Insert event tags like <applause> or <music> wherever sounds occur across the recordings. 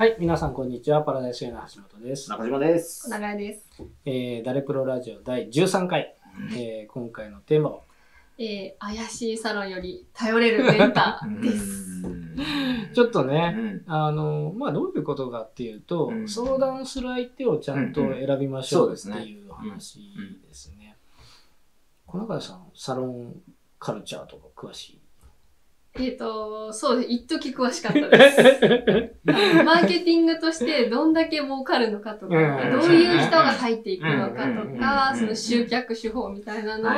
はい、皆さんこんにちは。パラダイスの橋本です。中島です。長井です。えー、ダレプロラジオ第13回、えー、今回のテーマは、えー、怪しいサロンより頼れるメンターで <laughs> す。<laughs> ちょっとね、うんあの、まあ、どういうことかっていうと、うん相談する相手をちゃんと選びましょうっていう話ですね。小中さん、サロンカルチャーとか詳しい？えっと、そうです。一時詳しかったです。<laughs> マーケティングとしてどんだけ儲かるのかとか、うんどういう人が入っていくのかとうんか、うんその集客手法みたいなのを、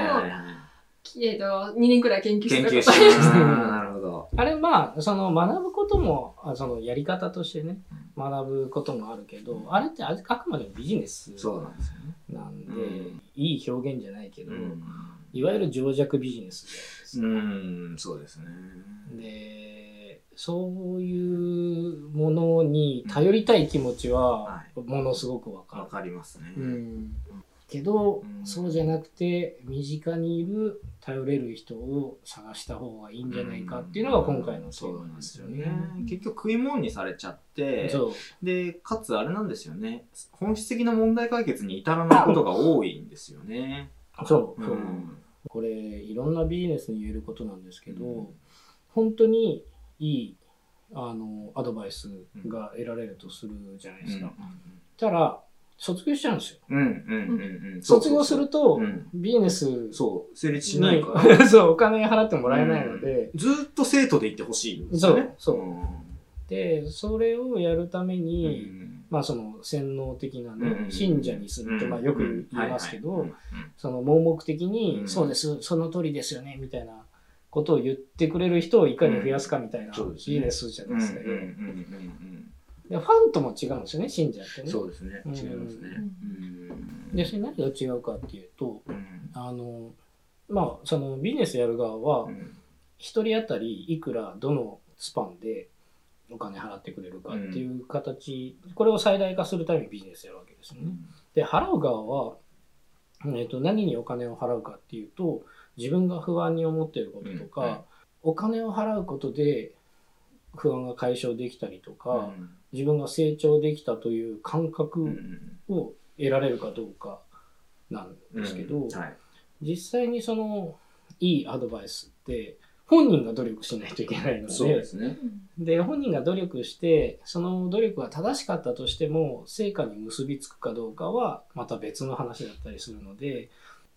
えっと、2年くらい研究した研究こと <laughs> ありました。なるほど。あれまあその学ぶこともあそのやり方としてね学ぶこともあるけどあれってああくまでもビジネスそうなんですよね。なんで、うんいい表現じゃないけど、うん。いわゆる情弱ビジネスじゃないですか。うん、そうですね。でそういうものに頼りたい気持ちははものすごくわかる。わかりますね。うんけど、うんそうじゃなくて身近にいる頼れる人を探した方がいいんじゃないかっていうのが今回のテーマなんですよね。結局食い物にされちゃって、で、かつあれなんですよね。本質的な問題解決に至らないことが多いんですよね。そううんこれいろんなビジネスに言えることなんですけど、うん本当にいいあのアドバイスが得られるとするじゃないですか。たら卒業しちゃうんですよ。うんうんうんうん。卒業すると、うんビジネスそう、成立しないから。に <laughs> そうお金払ってもらえないので、ずーっと生徒でいってほしいんですよね。そうそうでそれをやるためうんに、まあその洗脳的なね、うん信者にするって、まあ、よく言いますけど、その盲目的に、うん。そうです。その通りですよねみたいなことを言ってくれる人をいかに増やすかみたいなビジネスじゃないですか、でファンとも違うんですよね信者ってね。うんそうですね。うん。違いますね。うん。でそれ何が違うかっていうとうん。あのまあそのビジネスやる側はうん。一人当たりいくらどのスパンでお金払ってくれるかっていう形、これを最大化するためにビジネスやるわけですよね。で払う側は、えー、と何にお金を払うかっていうと自分が不安に思っていることとか、うん。うんお金を払うことで不安が解消できたりとか、自分が成長できたという感うんう覚ん。を得られるかどうかなんですけど、うん。はい。実際にそのいいアドバイスって本人が努力しないといけないのでそうですね。で本人が努力してその努力が正しかったとしても成果に結びつくかどうかはまた別の話だったりするので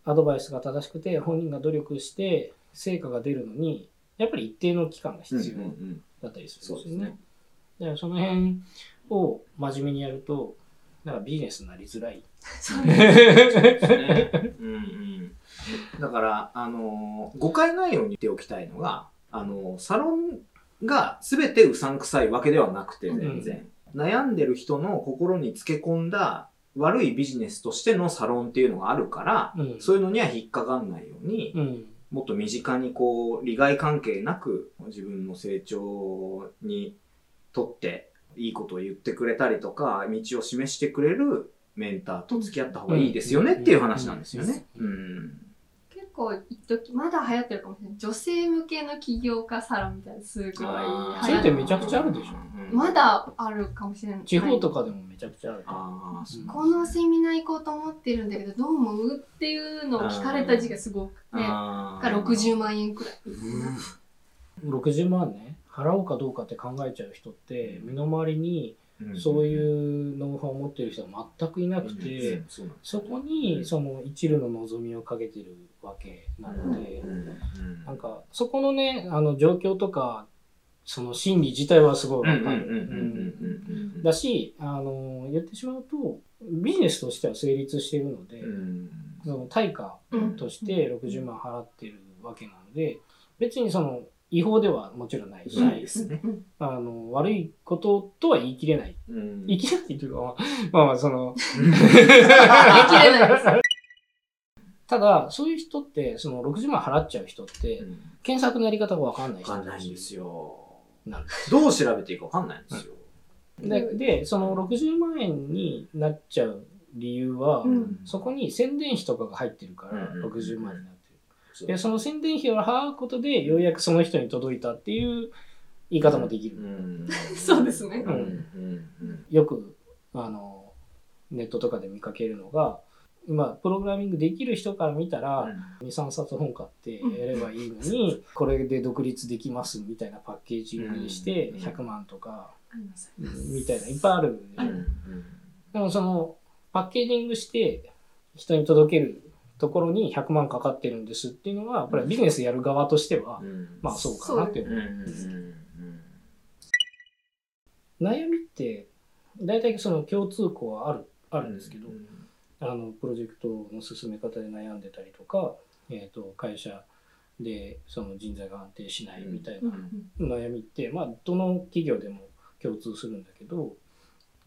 アドバイスが正しくて本人が努力して成果が出るのにやっぱり一定の期間が必要うんうんだったりするんですねですよね。。だからその辺を真面目にやるとだからビジネスになりづらい。そうですね <laughs> うんうんだから、あのー誤解ないように言っておきたいのが、あのーサロンが全てうさんくさいわけではなくて、全然。悩んでる人の心につけ込んだ悪いビジネスとしてのサロンっていうのがあるから、うん。そういうのには引っかかんないように、うん。もっと身近にこう、利害関係なく自分の成長にとっていいことを言ってくれたりとか、道を示してくれるメンターと付き合った方がいいですよねっていう話なんですよね。うん。結構一時まだ流行ってるかもしれない。女性向けの起業家サロンみたいなすごい流あーそれって行めちゃくちゃあるでしょうんまだあるかもしれない。地方とかでもめちゃくちゃある。ああ、そうこのセミナー行こうと思ってるんだけど、どう思うっていうのを聞かれた時がすごくて、あが60万円くらい。60万ね払おうかどうかって考えちゃう人って身の回りにうんそういうノウハウを持ってる人は全くいなくて、うん。そこにその一縷の望みをかけてるわけなので、なんかそこのねあの状況とかその心理自体はすごいわかる。だしあの言ってしまうとビジネスとしては成立しているので、うん。その対価として60万払ってるわけなので別にその違法ではもちろんないし、ないですね。あの悪いこととは言い切れないうん言い切れないというかまあまあその言い切れないです。<laughs> ただそういう人ってその60万払っちゃう人ってうん検索のやり方が分かんない人わかんないんですよ。なんで？どう調べていいかわかんないんですよ。ででその60万円になっちゃう理由は、うんそこに宣伝費とかが入ってるからうんうん60万になる。でその宣伝費を払うことでようやくその人に届いたっていう言い方もできる。うん。<laughs> そうですね。うん。うんよく、あの、ネットとかで見かけるのが、今、プログラミングできる人から見たら、2、3冊本買ってやればいいのに、<laughs> これで独立できますみたいなパッケージングにして、うん。100万とか、みたいな、いっぱいあるでしょでもその、パッケージングして、人に届けるところに100万かかってるんですっていうのは、これはビジネスやる側としては、うん。まあそうかなっていううんうん悩みって、大体その共通項はある、あるんですけど、うん。あのプロジェクトの進め方で悩んでたりとか、えー、と会社でその人材が安定しないみたいな悩みって、まあ、どの企業でも共通するんだけど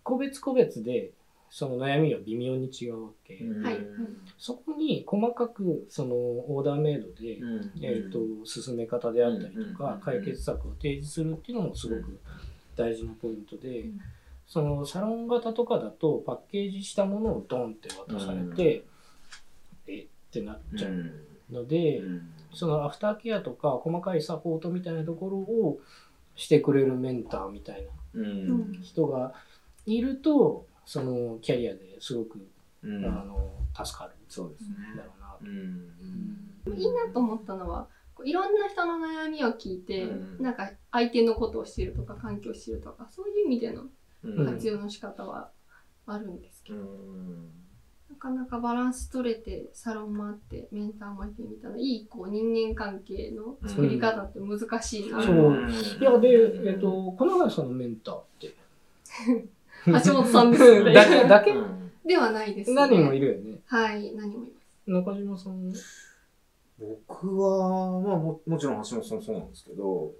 個別個別でその悩みは微妙に違うわけ、うん。はい。そこに細かくそのオーダーメイドで、うん。えー、と進め方であったりとか、うん。解決策を提示するっていうのもすごく大事なポイントで、うん。そのサロン型とかだとパッケージしたものをドンって渡されて、えってなっちゃうので、そのアフターケアとか細かいサポートみたいなところをしてくれるメンターみたいなうん。人がいるとそのキャリアですごく、うん。あの助かるそうですね。んだろうなと。うん。いいなと思ったのはこういろんな人の悩みを聞いて、うん。なんか相手のことを知るとか環境を知るとかそういう意味でのうん。活用の仕方はあるんですけど、うん。なかなかバランス取れてサロンもあってメンターもいてみたいないいこう人間関係の作り方って難しいな、そう。いやで、えっ、とこの前そのメンターって <laughs> <laughs> 橋本さんですよねだけだけ？うんではないですね何人もいるよね。はい何人もいます中島さん僕は、まあももちろん橋本さんそうなんですけど、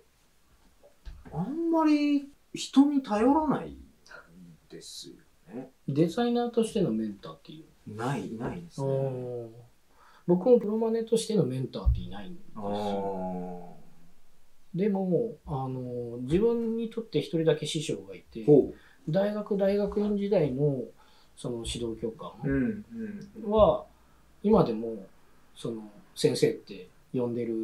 あんまり人に頼らないですよね。デザイナーとしてのメンターっていう？ない、ないですあね。ー僕もプロマネとしてのメンターっていないんですあよ。あ。でも、あの、自分にとって一人だけ師匠がいて、ほ大学大学院時代のその指導教官。は、今でも、その、先生って呼んでる。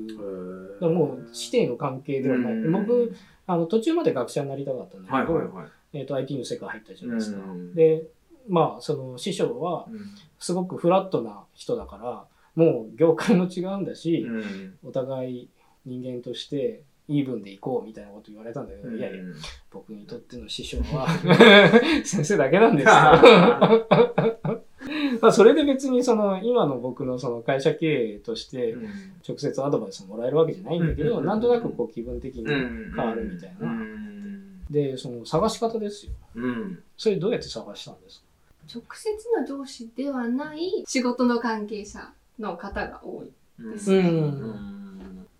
もう、師弟の関係ではない。僕、あの、途中まで学者になりたかったんだけど。えっ、と、IT の世界入ったじゃないですか。うんで、まあ、その師匠は、すごくフラットな人だから、もう業界も違うんだし、うん。お互い人間としてイーブンで行こうみたいなこと言われたんだけど、いやいや、僕にとっての師匠は <laughs> 先生だけなんですよ。<laughs> まあそれで別にその今の僕のその会社経営として直接アドバイスもらえるわけじゃないんだけど、うんなんとなくこう気分的に変変わるみたいな。うん。で、その探し方ですよ。うん。それどうやって探したんですか？直接の上司ではない仕事の関係者の方が多いですねうん。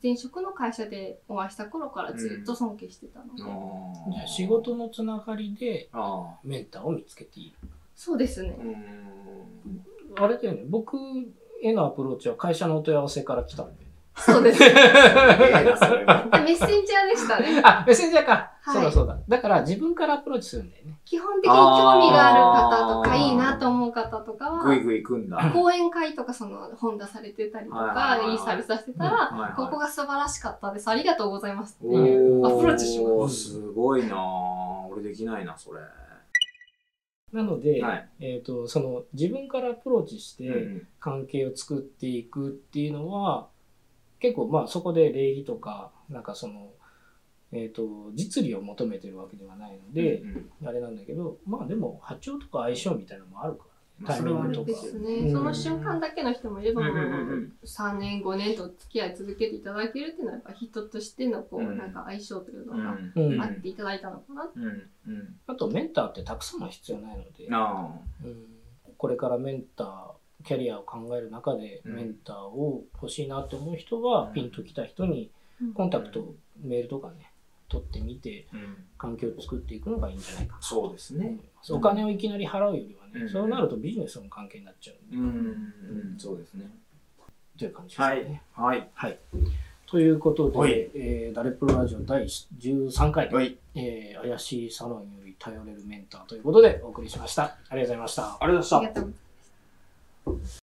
前職の会社でお会いした頃からずっと尊敬してたので、じゃあ仕事のつながりであメンターを見つけている。そうですね。あれだよね、僕へのアプローチは会社のお問い合わせから来たんだよね。そうです。<laughs> ええなそれは。メッセンジャーでしたね。あ、メッセンジャーか。はいそうだそうだ。だから自分からアプローチするんだよね。基本的に興味がある方とかいいなと思う方とかはぐいぐい行くんだ。講演会とかその本出されてたりとはいはいはいかいいサービス出してたらはいはいここが素晴らしかったですありがとうございますっていうおアプローチしますすごいなぁ俺できないな、それ。なので、はい。えっ、と、その自分からアプローチしてうん関係を作っていくっていうのは、結構まあそこで礼儀とか、なんかその、えっ、と、実利を求めてるわけではないので、うんあれなんだけど、まあでも波長とか相性みたいなのもあるからね。タイミングとか。ですね、うん。その瞬間だけの人もいればもうんうんうんう3年5年と付き合い続けていただけるっていうのはやっぱ人としてのこう、うん。なんか相性というのうん。がうん。あっていただいたのかな、うんうん。あとメンターってたくさんは必要ないので、あうん。これからメンター、キャリアを考える中でうん。メンターを欲しいなと思う人は、うん。ピンときた人にコンタクト、メールとかね、取ってみて、環境を作っていくのがいいんじゃないかなとそうですね思います。お金をいきなり払うよりはね、うんそうなるとビジネスの関係になっちゃうんで、うんうんそうですね。という感じですね。はい。はい。ということで、はいえーダレプロラジオ第13回、はい。えー怪しいサロンより頼れるメンターということでお送りしました。ありがとうございました。ありがとうございました